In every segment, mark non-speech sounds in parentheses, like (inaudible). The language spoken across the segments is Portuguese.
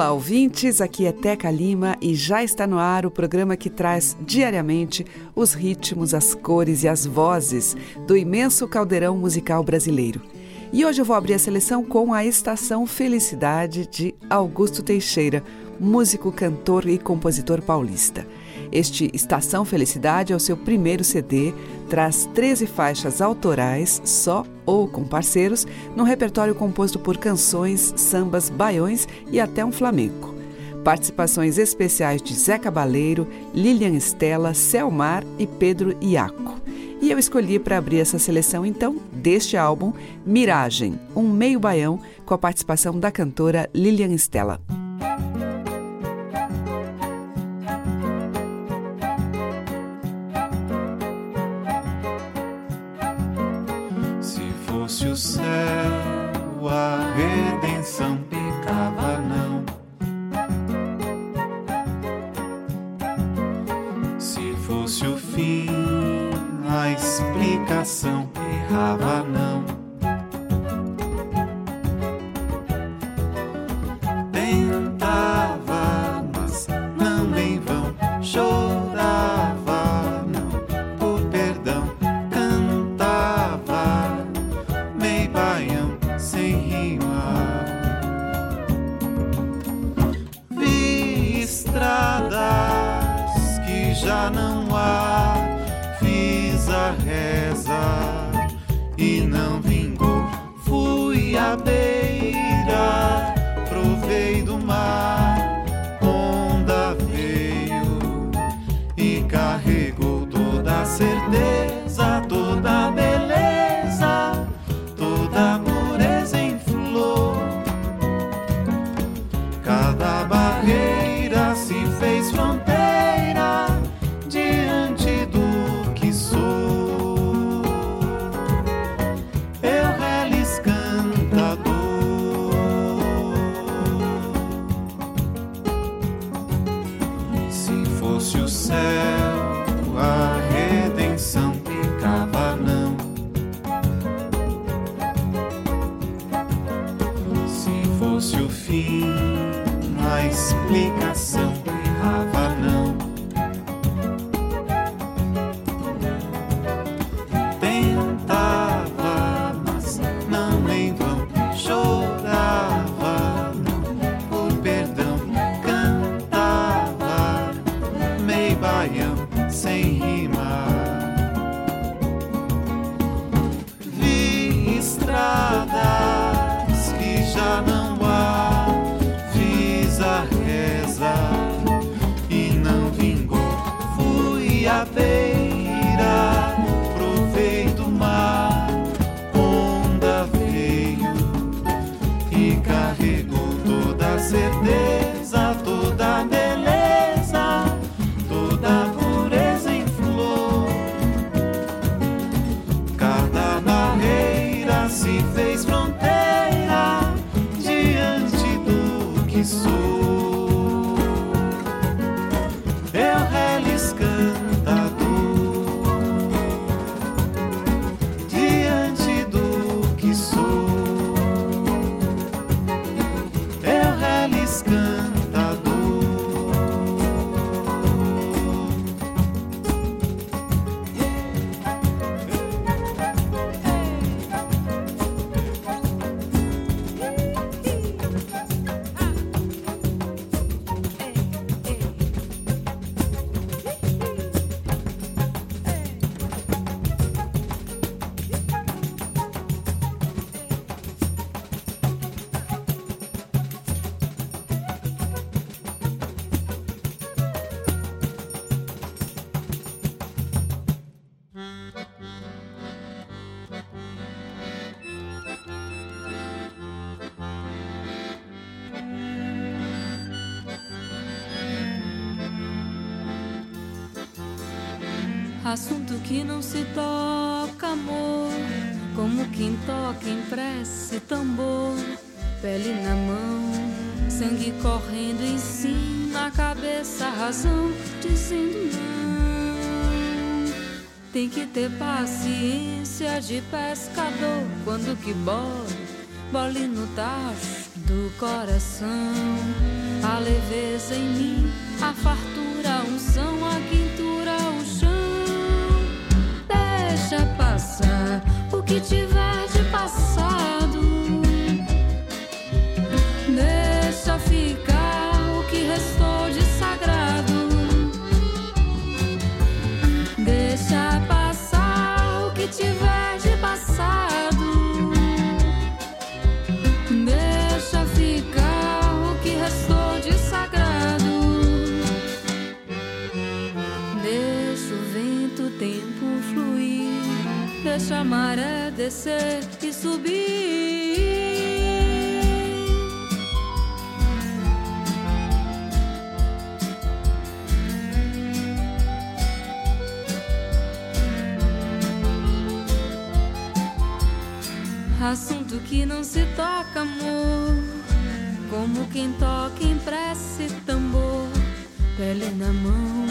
Olá, ouvintes. Aqui é Teca Lima e já está no ar o programa que traz diariamente os ritmos, as cores e as vozes do imenso caldeirão musical brasileiro. E hoje eu vou abrir a seleção com a Estação Felicidade de Augusto Teixeira, músico, cantor e compositor paulista. Este Estação Felicidade é o seu primeiro CD, traz 13 faixas autorais, só ou com parceiros, num repertório composto por canções, sambas, baiões e até um flamenco. Participações especiais de Zé Cabaleiro, Lilian Estela, Selmar e Pedro Iaco. E eu escolhi para abrir essa seleção, então, deste álbum, Miragem, um meio baião, com a participação da cantora Lilian Estela. Que não se toca, amor. Como quem toca em prece tambor. Pele na mão, sangue correndo em cima, cabeça, razão, dizendo não. Tem que ter paciência de pescador quando que bole, bole no tacho do coração. A leveza em mim, a fartura, a unção, a Deixa passar o que tiver de passado. Descer e subir. Assunto que não se toca, amor. Como quem toca em prece tambor. Pele na mão,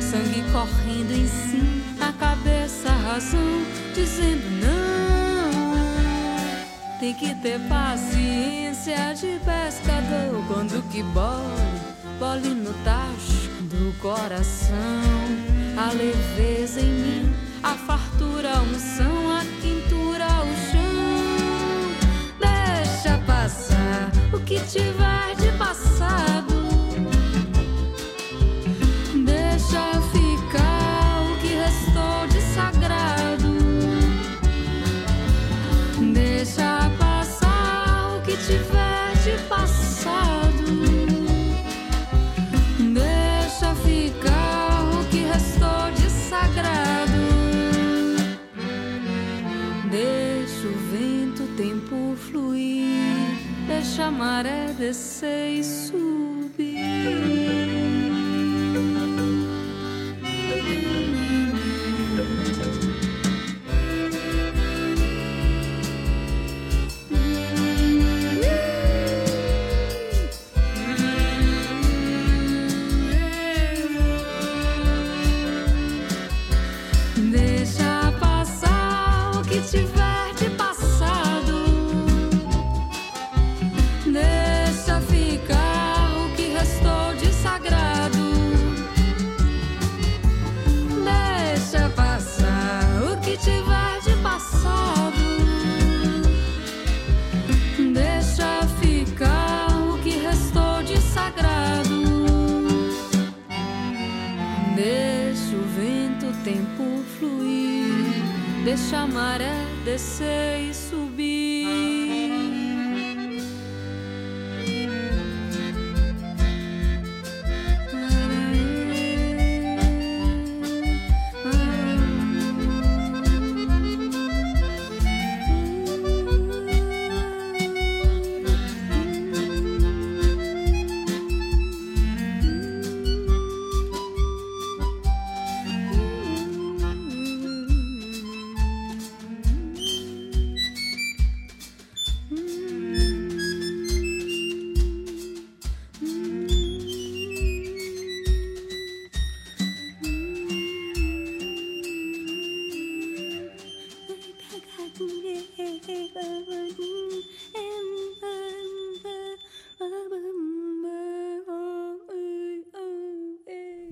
sangue correndo em si. A cabeça, a razão, dizendo não. Tem que ter paciência de pescador. Quando que bole, bole no tacho do coração. A leveza em mim, a fartura, a unção, a quintura, o chão. Deixa passar o que tiver de passado. A maré descer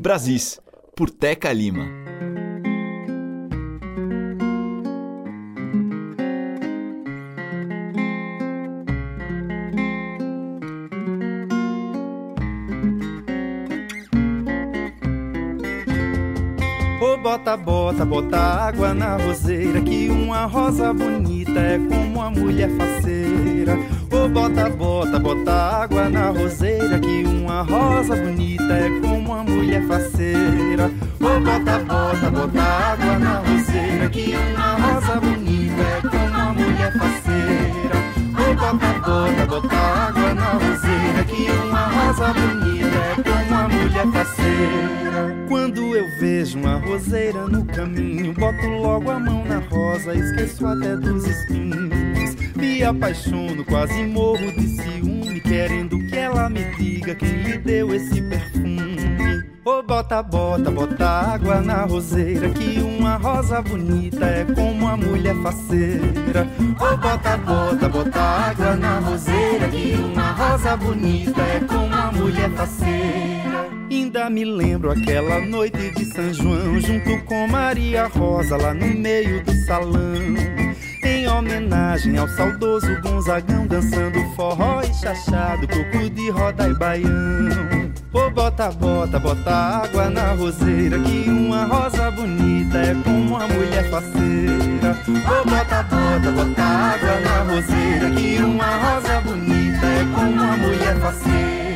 Brasis, por Teca Lima. Ô bota, bota, bota água na roseira Que uma rosa bonita é como uma mulher faceira Bota, bota, bota água na roseira Que uma rosa bonita é como uma mulher faceira Ô bota, bota, bota água na roseira Que uma rosa bonita é como uma mulher faceira Ô bota, bota, bota água na roseira Que uma rosa bonita é como uma mulher faceira. Quando eu vejo uma roseira no caminho, boto logo a mão na rosa, esqueço até dos espinhos. Me apaixono, quase morro de ciúme, querendo que ela me diga quem lhe deu esse perfume. Ô oh, bota, bota, bota água na roseira Que uma rosa bonita é como uma mulher faceira. Ô oh, bota, bota, bota água na roseira Que uma rosa bonita é como uma mulher faceira. Ainda me lembro aquela noite de São João Junto com Maria Rosa lá no meio do salão em homenagem ao saudoso Gonzagão dançando forró e chachado, coco de roda e baião. Ô bota, bota, bota água na roseira Que uma rosa bonita é como uma mulher faceira Ô bota, bota, bota água na roseira Que uma rosa bonita é como uma mulher faceira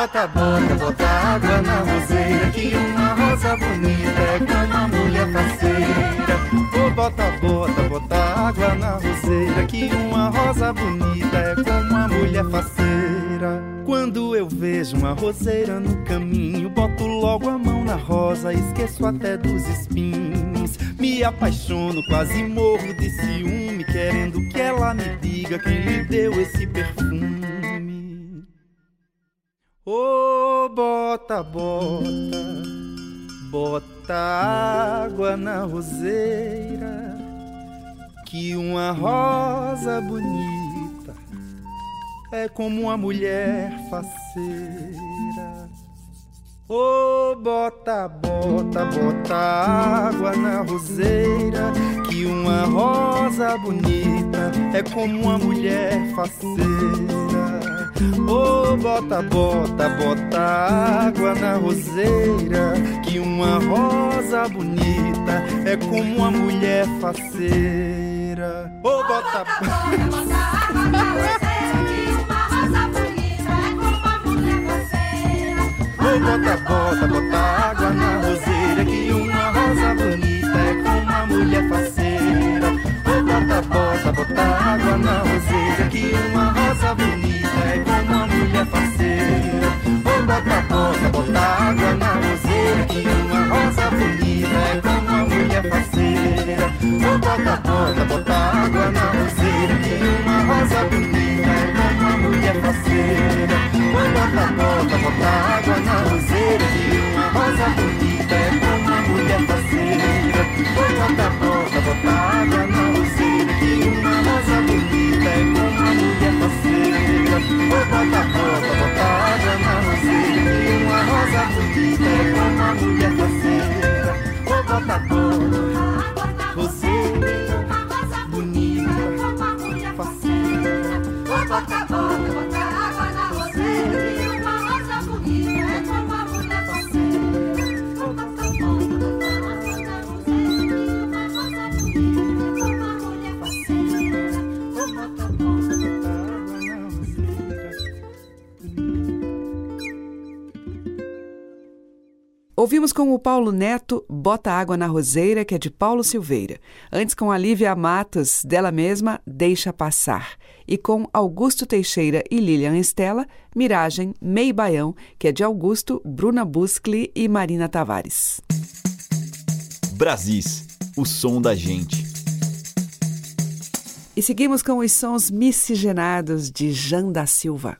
bota, bota, bota água na roseira Que uma rosa bonita é como uma mulher faceira Oh, bota, bota, bota água na roseira Que uma rosa bonita é como uma mulher faceira. Quando eu vejo uma roseira no caminho Boto logo a mão na rosa, esqueço até dos espinhos. Me apaixono, quase morro de ciúme Querendo que ela me diga quem lhe deu esse perfume Ô oh, bota, bota, bota água na roseira, que uma rosa bonita é como uma mulher faceira. Ô oh, bota, bota, bota água na roseira, que uma rosa bonita é como uma mulher faceira. Ô oh, bota, bota, bota água na roseira Que uma rosa bonita é como uma mulher faceira. Ô oh, bota, (laughs) bota, bota água na roseira Que uma rosa bonita é como uma mulher faceira. Ô oh, bota, bota, bota bota boca, bota água na roseira, que uma rosa bonita é como uma mulher faceira. Bota boca, bota água na roseira, que uma rosa bonita é como uma mulher faceira. Bota boca, bota água na roseira, que uma rosa bonita é como uma mulher faceira. Ô bota, bota, bota água na roseira E uma rosa bonita é como uma mulher faceira Ô bota, bota, Ouvimos com o Paulo Neto Bota Água na Roseira, que é de Paulo Silveira. Antes com a Lívia Matos, dela mesma, Deixa Passar. E com Augusto Teixeira e Lilian Estela, Miragem, Mei Baião, que é de Augusto, Bruna Buscli e Marina Tavares. Brasis, o som da gente. E seguimos com os sons miscigenados de Jan da Silva.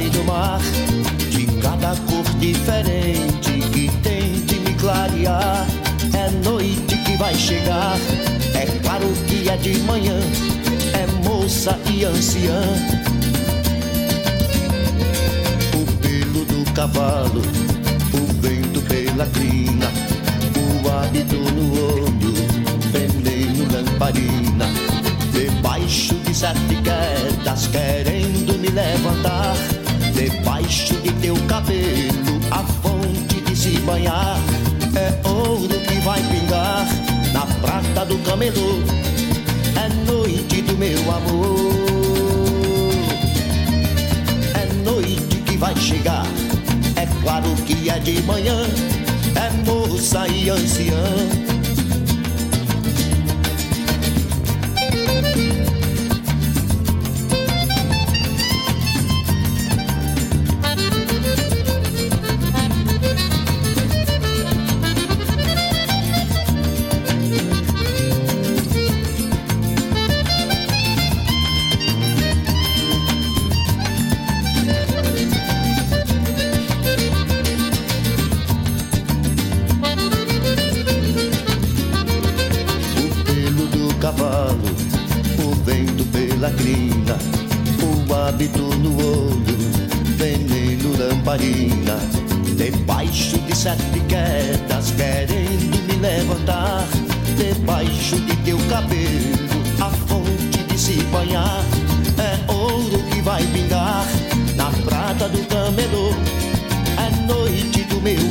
e do mar, de cada cor diferente que tem de me clarear. É noite que vai chegar, é claro que é de manhã, é moça e anciã. O pelo do cavalo, o vento pela crina, o hábito no olho, pendendo lamparina. Debaixo de sete quedas, querendo me levantar. Debaixo de teu cabelo, a fonte de se banhar é ouro que vai pingar na prata do camelô. É noite do meu amor. É noite que vai chegar. É claro que é de manhã. É moça e anciã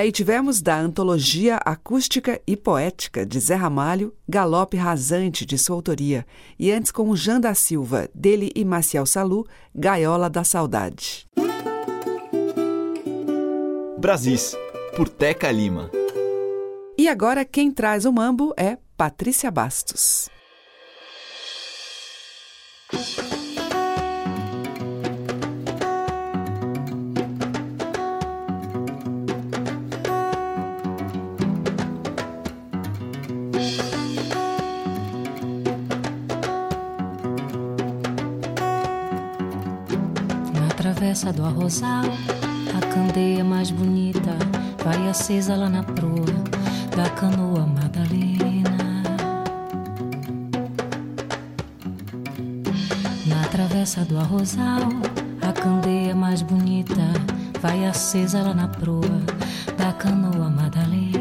aí tivemos da antologia acústica e poética de Zé Ramalho, Galope Rasante, de sua autoria, e antes com o Jean da Silva, dele e Maciel Salu, Gaiola da Saudade. Brasis, por Teca Lima. E agora quem traz o mambo é Patrícia Bastos. Travessa do arrozal, a candeia mais bonita vai acesa lá na proa da canoa Madalena. Na travessa do arrozal, a candeia mais bonita vai acesa lá na proa da canoa Madalena.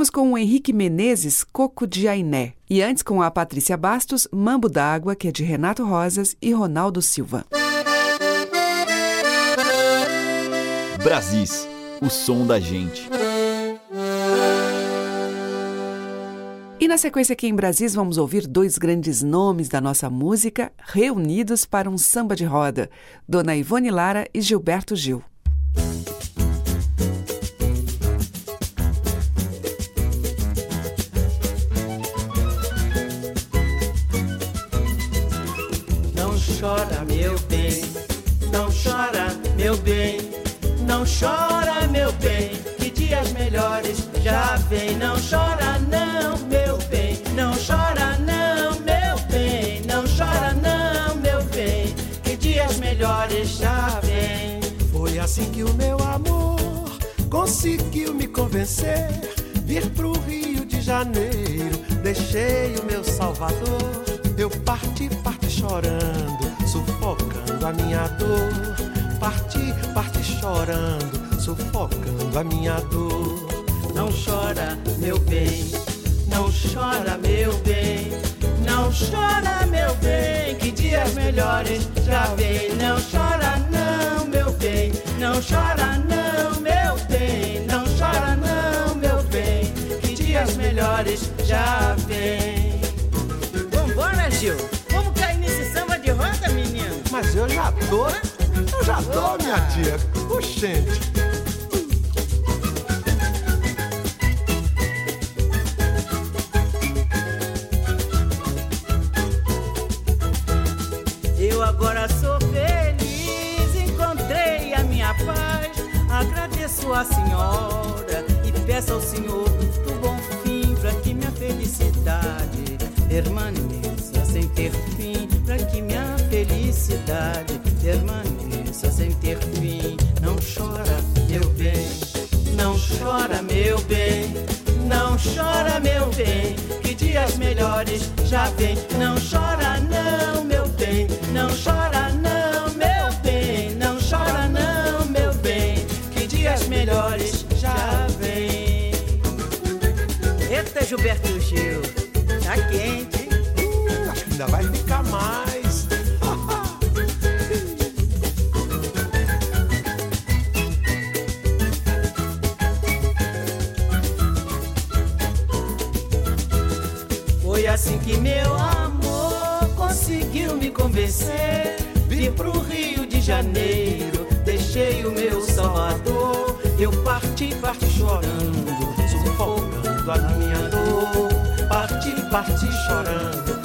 Ouvimos com o Henrique Menezes, Coco de Ainé. E antes com a Patrícia Bastos, Mambo d'Água, que é de Renato Rosas e Ronaldo Silva. Brasis, o som da gente. E na sequência aqui em Brasis vamos ouvir dois grandes nomes da nossa música reunidos para um samba de roda, Dona Ivone Lara e Gilberto Gil. Não chora, meu bem, que dias melhores já vem. Não chora, não, meu bem, não chora, não, meu bem, não chora, não, meu bem, que dias melhores já vem. Foi assim que o meu amor conseguiu me convencer. Vir pro Rio de Janeiro, deixei o meu Salvador. Eu parti, parti chorando, sufocando a minha dor. Parti, parti chorando, sufocando a minha dor. Não chora, meu bem, não chora, meu bem, não chora, meu bem, que dias melhores já vem. Não chora, não, meu bem, não chora, não, meu bem, não chora, não, meu bem, que dias melhores já vem. Vambora, Gil. Vamos cair nesse samba de roda, menino. Mas eu já tô, eu já tô, minha tia. Oxente. Eu agora sou feliz, encontrei a minha paz. Agradeço a senhora e peço ao senhor do bom fim para que minha felicidade permaneça sem ter fim. Para que minha felicidade permaneça sem ter fim. Não chora, meu bem, não chora, meu bem, não chora, meu bem, que dias melhores já vem. Não chora, não, meu bem, não chora, não, meu bem, não chora, não, meu bem, que dias melhores já vem. Eita, Gilberto Gil, tá quente. Uh, ainda vai ficar mais. Convencer. Vim pro Rio de Janeiro, deixei o meu Salvador. Eu parti, parti chorando, sufocando a minha dor. Parti, parti chorando,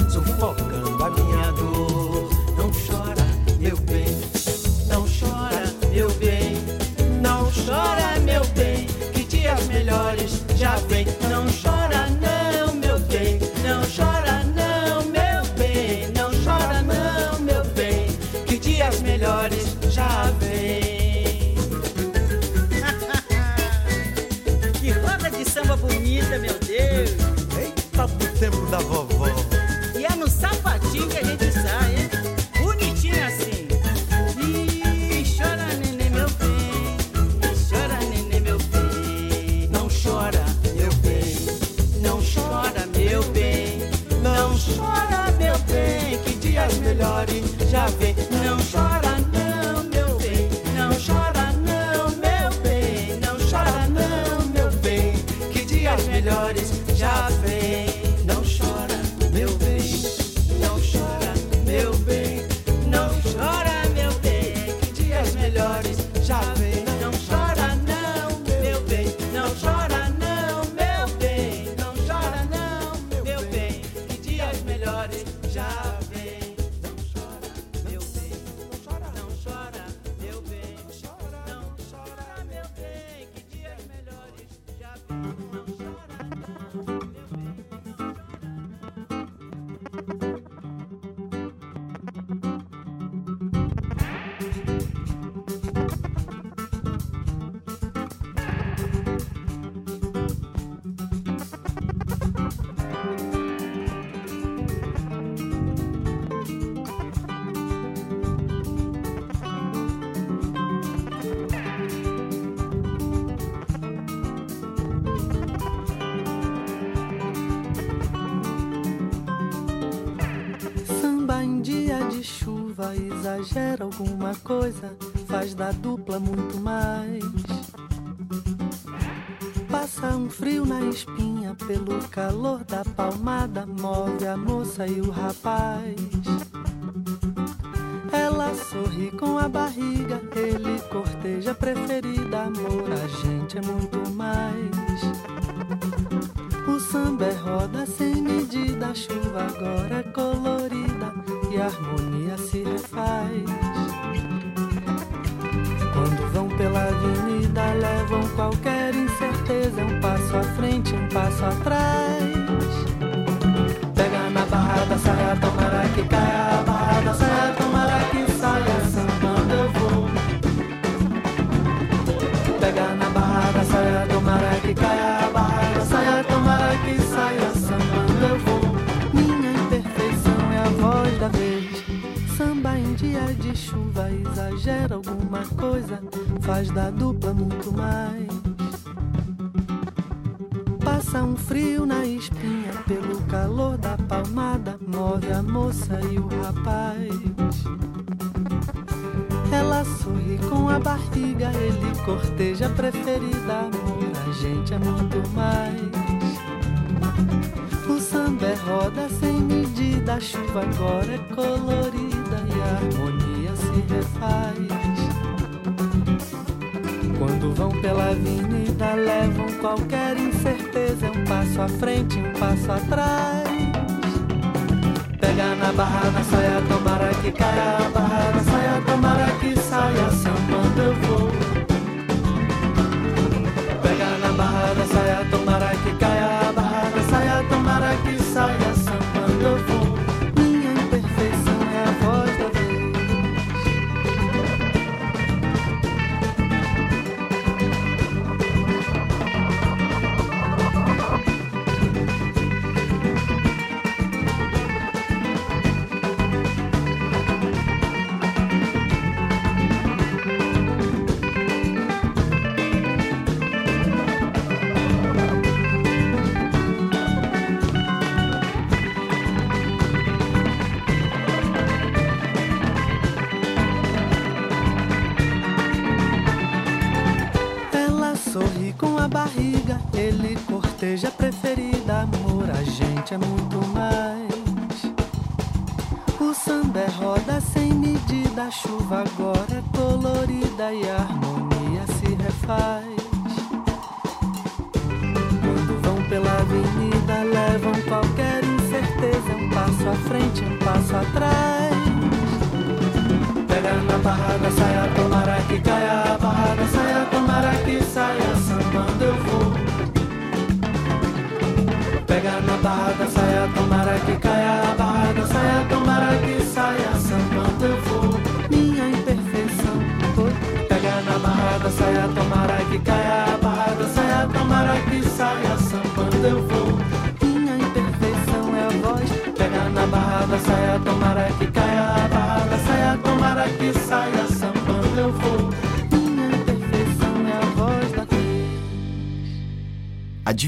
alguma coisa, faz da dupla muito mais. Passa um frio na espinha pelo calor da palmada, move a moça e o rapaz. Ela sorri com a barriga, ele corteja preferida, amor, a gente é muito mais. O samba é roda sem medida, a chuva agora é colorida e a harmonia se refaz. Pela avenida, levam qualquer incerteza, um passo à frente, um passo atrás. Pega na barra da saia, tomara que caia a barra da saia, tomara que saia, sambando eu vou. Pega na barra da saia, tomara que caia a barra da saia, tomara que saia, sambando eu vou. Minha imperfeição é a voz da vez. Samba em dia de chuva exagera alguma coisa, faz da dupla muito mais. Passa um frio na espinha pelo calor da palmada, move a moça e o rapaz. Ela sorri com a barriga, ele corteja a preferida, amor, a gente é muito mais. O samba é roda sem medida, a chuva agora é colorida e a harmonia se refaz. Quando vão pela avenida, levam qualquer incerteza, é um passo à frente, um passo atrás. Pega na barra da saia, tomara que caia a barra da saia, tomara que saia, sambando eu vou.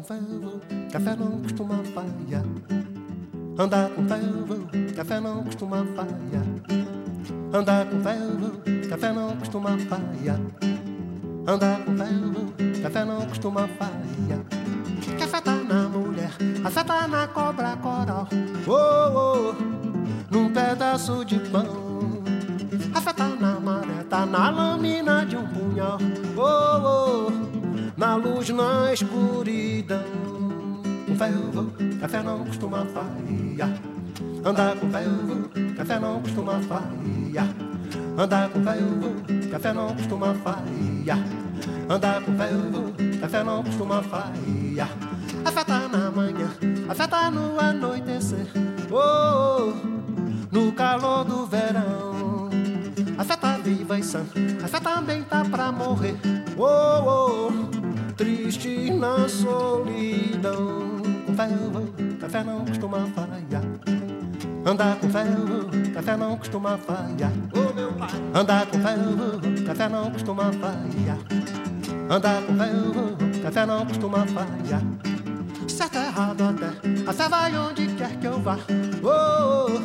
Com ferro, café não costuma falhar. Andar com ferro, café não costuma falhar. Andar com ferro, café não costuma falhar. Andar com ferro, café não costuma falhar. Café tá na mulher, café tá na cobra coral. Oh, oh, num pedaço de pão. Escuridão. Com ferro, café não costuma falhar. Andar com ferro, café não costuma falhar. Andar com ferro, café não costuma falhar. Andar com ferro, café não costuma falhar. Afeta na manhã, afeta no anoitecer. Oh, oh, no calor do verão. Afeta viva e sã, afeta também tá pra morrer. Oh, oh triste na solidão. Com ferro, café não costuma falhar. Andar com ferro, café não costuma falhar. Oh, meu pai. Andar com ferro, café não costuma falhar. Andar com ferro, café não costuma falhar. Certo é errado até, até vai onde quer que eu vá. Oh, oh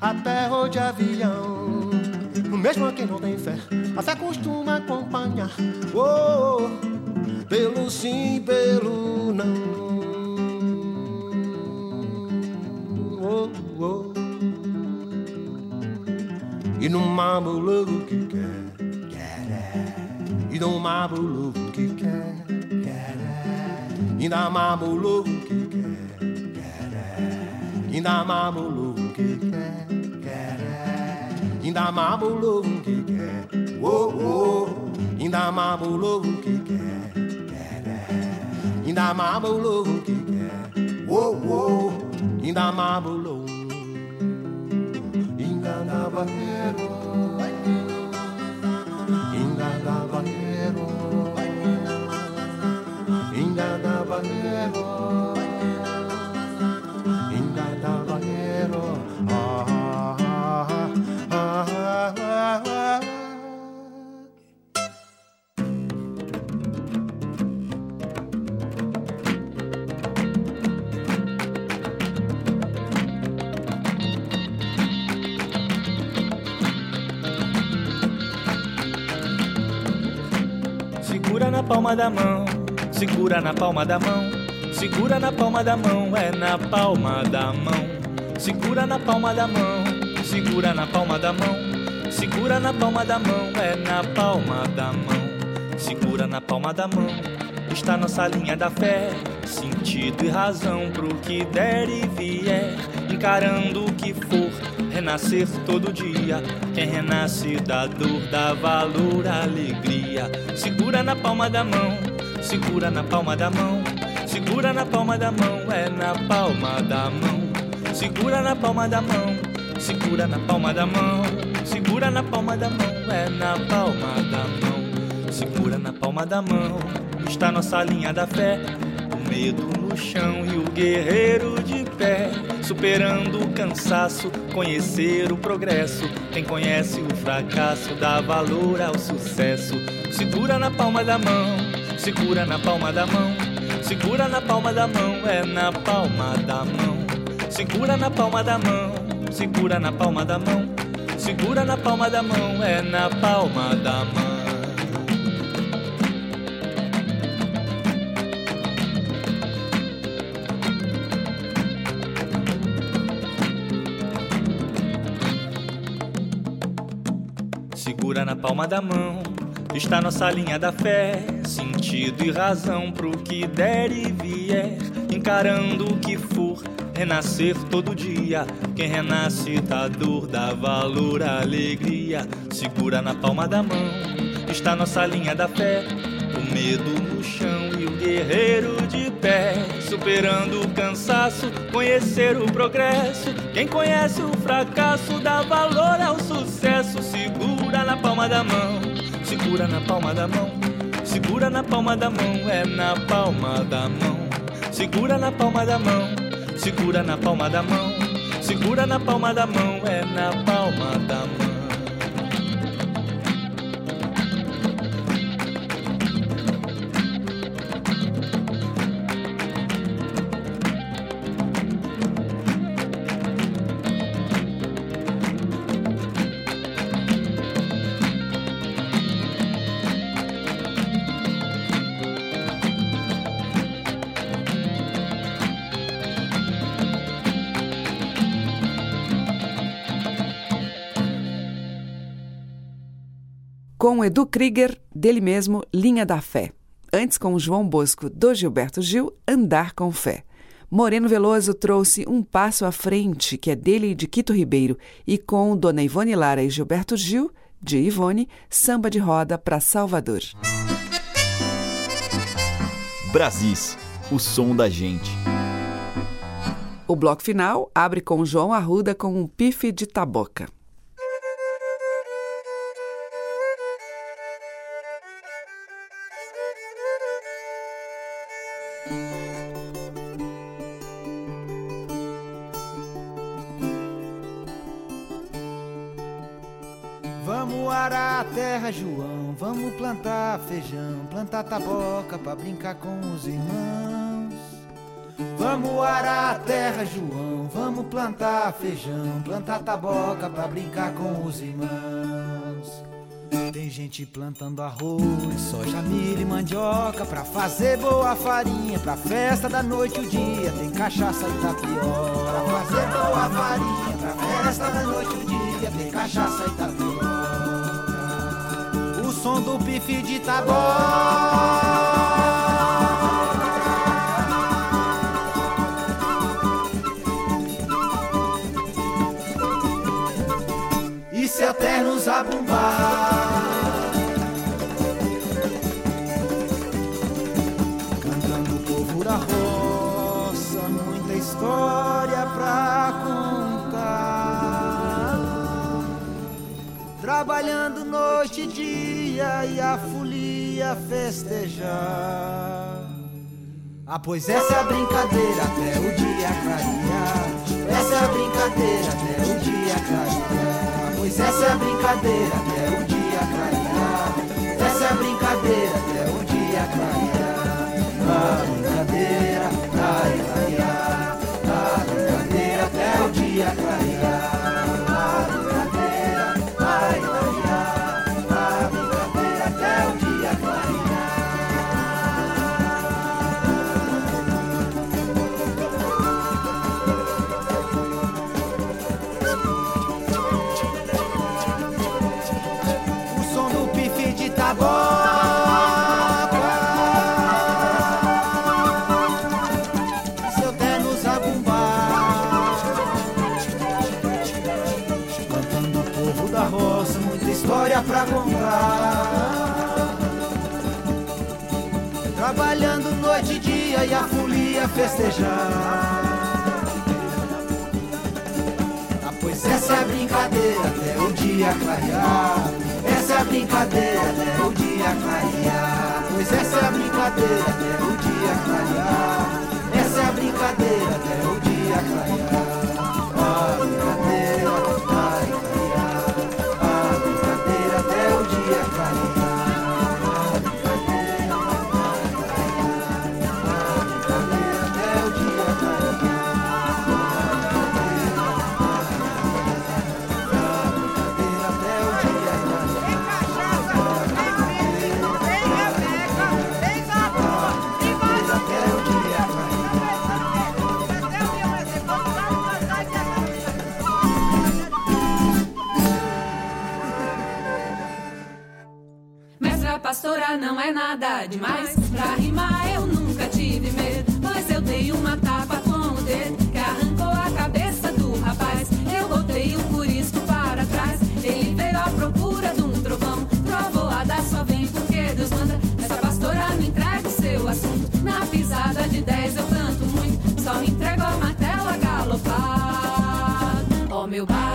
até ou de avião. Mesmo quem não tem fé, a fé costuma acompanhar. Oh, oh pelo sim, pelo não. Oh, oh. E no mambo que quer, quer. E no mambo que quer, quer. E na mambo que quer, quer. E na mambo que quer, quer. E na mambo que quer, oh, oh. E na mambo que quer. Inda mabulo kike Wo wo Inda mabulo Inga na banheiro Inga na banheiro Inga na banheiro Inga na banheiro Ah ah ah ah ah ah Segura na palma da mão, segura na palma da mão, segura na palma da mão, é na palma da mão. Segura na palma da mão, segura na palma da mão, segura na palma da mão, é na palma da mão. Segura na palma da mão, está nossa linha da fé, sentido e razão pro que der e vier. encarando o que for, renascer todo dia. Quem renasce da dor, dá valor, alegria. Segura na palma da mão, segura na palma da mão, segura na palma da mão, é na palma da mão. Segura na palma da mão, segura na palma da mão, segura na palma da mão, é na palma da mão. Segura na palma da mão, está nossa linha da fé. O medo no chão e o guerreiro de superando o cansaço, conhecer o progresso. Quem conhece o fracasso dá valor ao sucesso. Segura na palma da mão, segura na palma da mão, segura na palma da mão, é na palma da mão. Segura na palma da mão, segura na palma da mão, segura na palma da mão, é na palma da mão. Palma da mão, está nossa linha da fé. Sentido e razão pro que der e vier. Encarando o que for, renascer todo dia. Quem renasce da dor, dá valor, alegria. Segura na palma da mão, está nossa linha da fé. O medo no chão e o guerreiro de pé. Superando o cansaço, conhecer o progresso. Quem conhece o fracasso, dá valor ao sucesso. Segura na palma da mão, segura na palma da mão. Segura na palma da mão, é na palma da mão. Segura na palma da mão, segura na palma da mão. Segura na palma da mão, é na palma da mão. Com Edu Krieger, dele mesmo, Linha da Fé. Antes, com João Bosco, do Gilberto Gil, Andar com Fé. Moreno Veloso trouxe Um Passo à Frente, que é dele e de Quito Ribeiro, e com Dona Ivone Lara e Gilberto Gil, de Ivone, Samba de Roda para Salvador. Brasis, o som da gente. O bloco final abre com João Arruda com um pife de taboca. A terra, João. Vamos plantar feijão, plantar taboca pra brincar com os irmãos. Vamos arar a terra, João. Vamos plantar feijão, plantar taboca pra brincar com os irmãos. Tem gente plantando arroz, soja, milho e mandioca pra fazer boa farinha, pra festa da noite o dia. Tem cachaça e tapioca pra fazer boa farinha, pra festa da noite o dia. Tem cachaça e tapioca. Som do pife de. E se eternos abumbar Trabalhando noite e dia E a folia festejar Ah, pois essa é a brincadeira Até o dia clarear Essa é a brincadeira Até o dia clarear Pois essa é a brincadeira até o dia clarear. Essa é a brincadeira até o dia clarear. A pra comprar Trabalhando noite e dia e a folia festejar. Ah, pois essa é a brincadeira até o dia clarear. Essa é a brincadeira até o dia clarear. Pois essa é a brincadeira até o dia clarear. Essa é a brincadeira até o dia clarear. Ah, brincadeira. Pastora não é nada demais. Pra rimar eu nunca tive medo. Pois eu dei uma tapa com o dedo que arrancou a cabeça do rapaz. Eu botei o curisco para trás. Ele veio à procura de um trovão. Trovoada só vem porque Deus manda. Essa pastora não entrega o seu assunto. Na pisada de 10 eu canto muito. Só entrego a martelo a galopar. Ó meu baianá,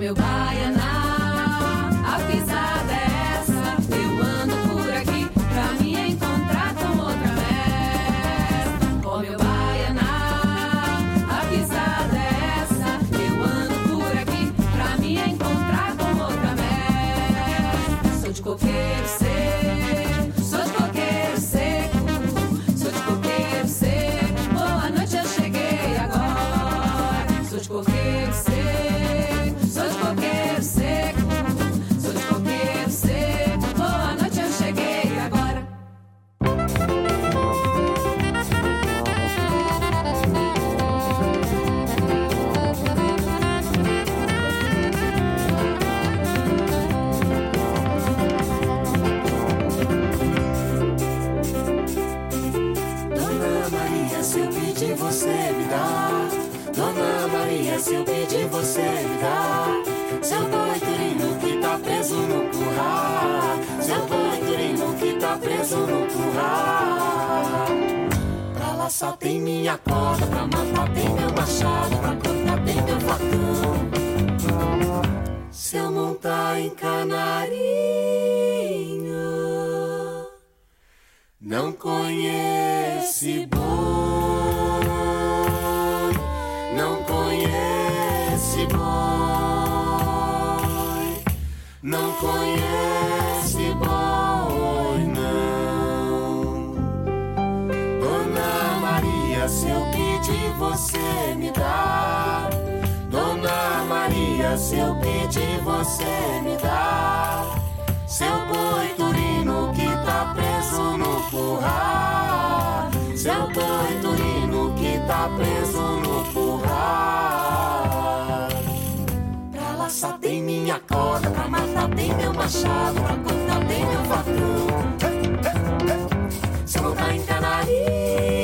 meu baianá, Dona Maria, se eu pedir, você dá. Seu boi turino que tá preso no curral. Seu boi turino que tá preso no curral. Pra lá só tem minha corda, pra matar tem meu machado, pra cortar tem meu facão. Se eu montar em canarinho, não conhece não conhece boi, não. Dona Maria, se eu pedir você me dá. Dona Maria, se eu pedir você me dá. Corda, pra matar tem meu machado, pra cortar tem meu facão. Se eu montar em canarinho,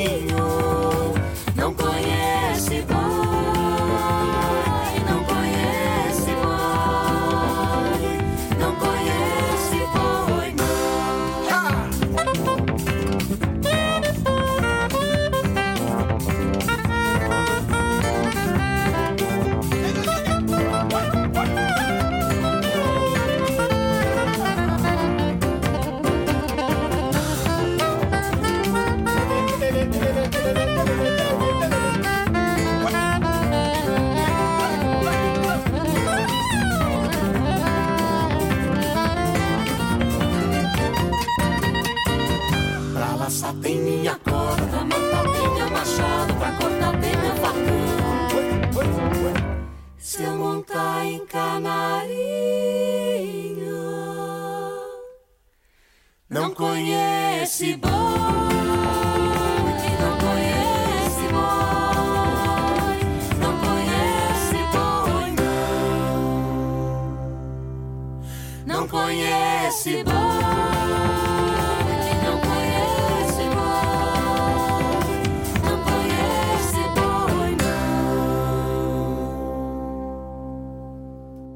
conhece boi. Não conhece boi, não conhece boi,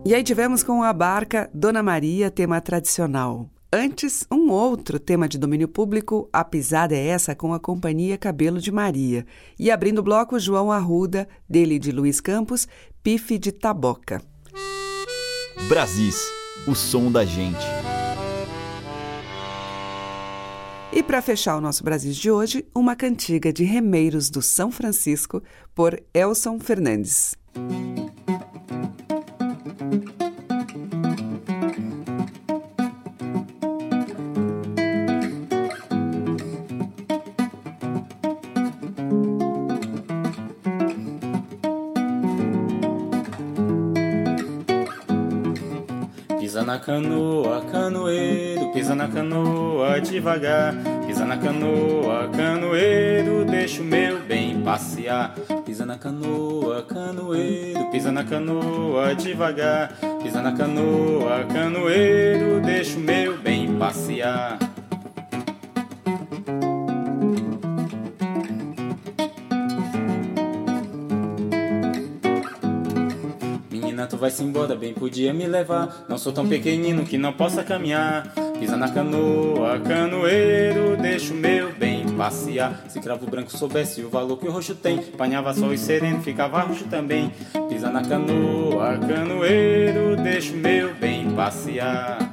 E aí tivemos com a barca Dona Maria, tema tradicional. Antes, um outro tema de domínio público, A Pisada é Essa, com a companhia Cabelo de Maria. E abrindo o bloco, João Arruda, dele de Luiz Campos, Pife de Taboca. Brasis, o som da gente. E para fechar o nosso Brasil de hoje, uma cantiga de Remeiros do São Francisco por Elson Fernandes. Pisa na canoa, canoeiro, pisa na canoa devagar. Pisa na canoa, canoeiro, deixa o meu bem passear. Pisa na canoa, canoeiro, pisa na canoa devagar. Pisa na canoa, canoeiro, deixa o meu bem passear. Menina, tu vai-se embora, bem podia me levar. Não sou tão pequenino que não possa caminhar. Pisa na canoa, canoeiro, deixa o meu bem passear. Se cravo branco soubesse o valor que o roxo tem, apanhava sol e sereno, ficava roxo também. Pisa na canoa, canoeiro, deixa o meu bem passear.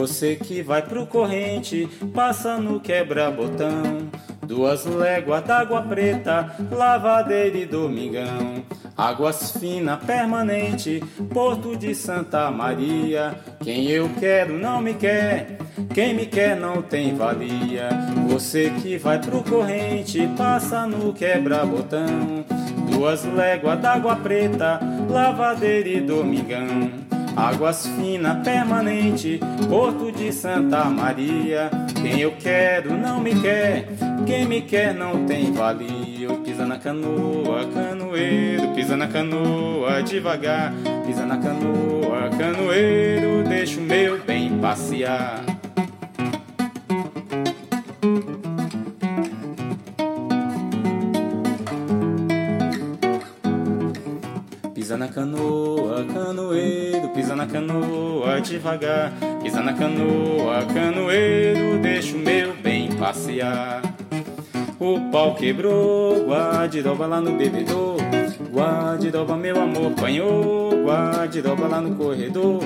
Você que vai pro corrente, passa no quebra-botão. Duas léguas d'água preta, lavadeira e domingão. Águas fina permanente, Porto de Santa Maria. Quem eu quero não me quer, quem me quer não tem valia. Você que vai pro corrente, passa no quebra-botão. Duas léguas d'água preta, lavadeira e domingão. Águas fina permanente, Porto de Santa Maria. Quem eu quero não me quer, quem me quer não tem valia. Pisa na canoa, canoeiro, pisa na canoa devagar. Pisa na canoa, canoeiro, deixa o meu bem passear. Pisa na canoa, canoeiro, pisa na canoa devagar. Pisa na canoa, canoeiro, deixa o meu bem passear. O pau quebrou, guarde-doba lá no bebedor. Guarde-doba, meu amor, apanhou. Guarde-doba lá no corredor.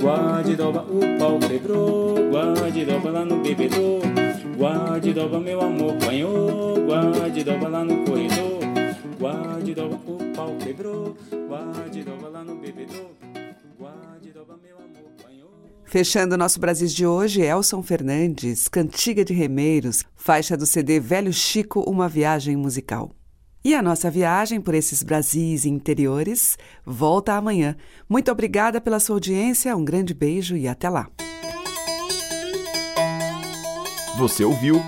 Guarde-doba, o pau quebrou. Guarde-doba lá no bebedor. Guarde-doba, meu amor, apanhou. Guarde-doba lá no corredor. Guarde-doba, o pau quebrou. Guarde-doba lá no bebedor. Guarde-doba, meu amor, apanhou. Fechando nosso Brasil de hoje, Elson Fernandes, Cantiga de Remeiros, faixa do CD Velho Chico, uma viagem musical. E a nossa viagem por esses Brasis interiores volta amanhã. Muito obrigada pela sua audiência, um grande beijo e até lá. Você ouviu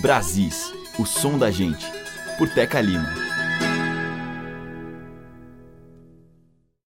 Brasis, o som da gente, por Teca Lima.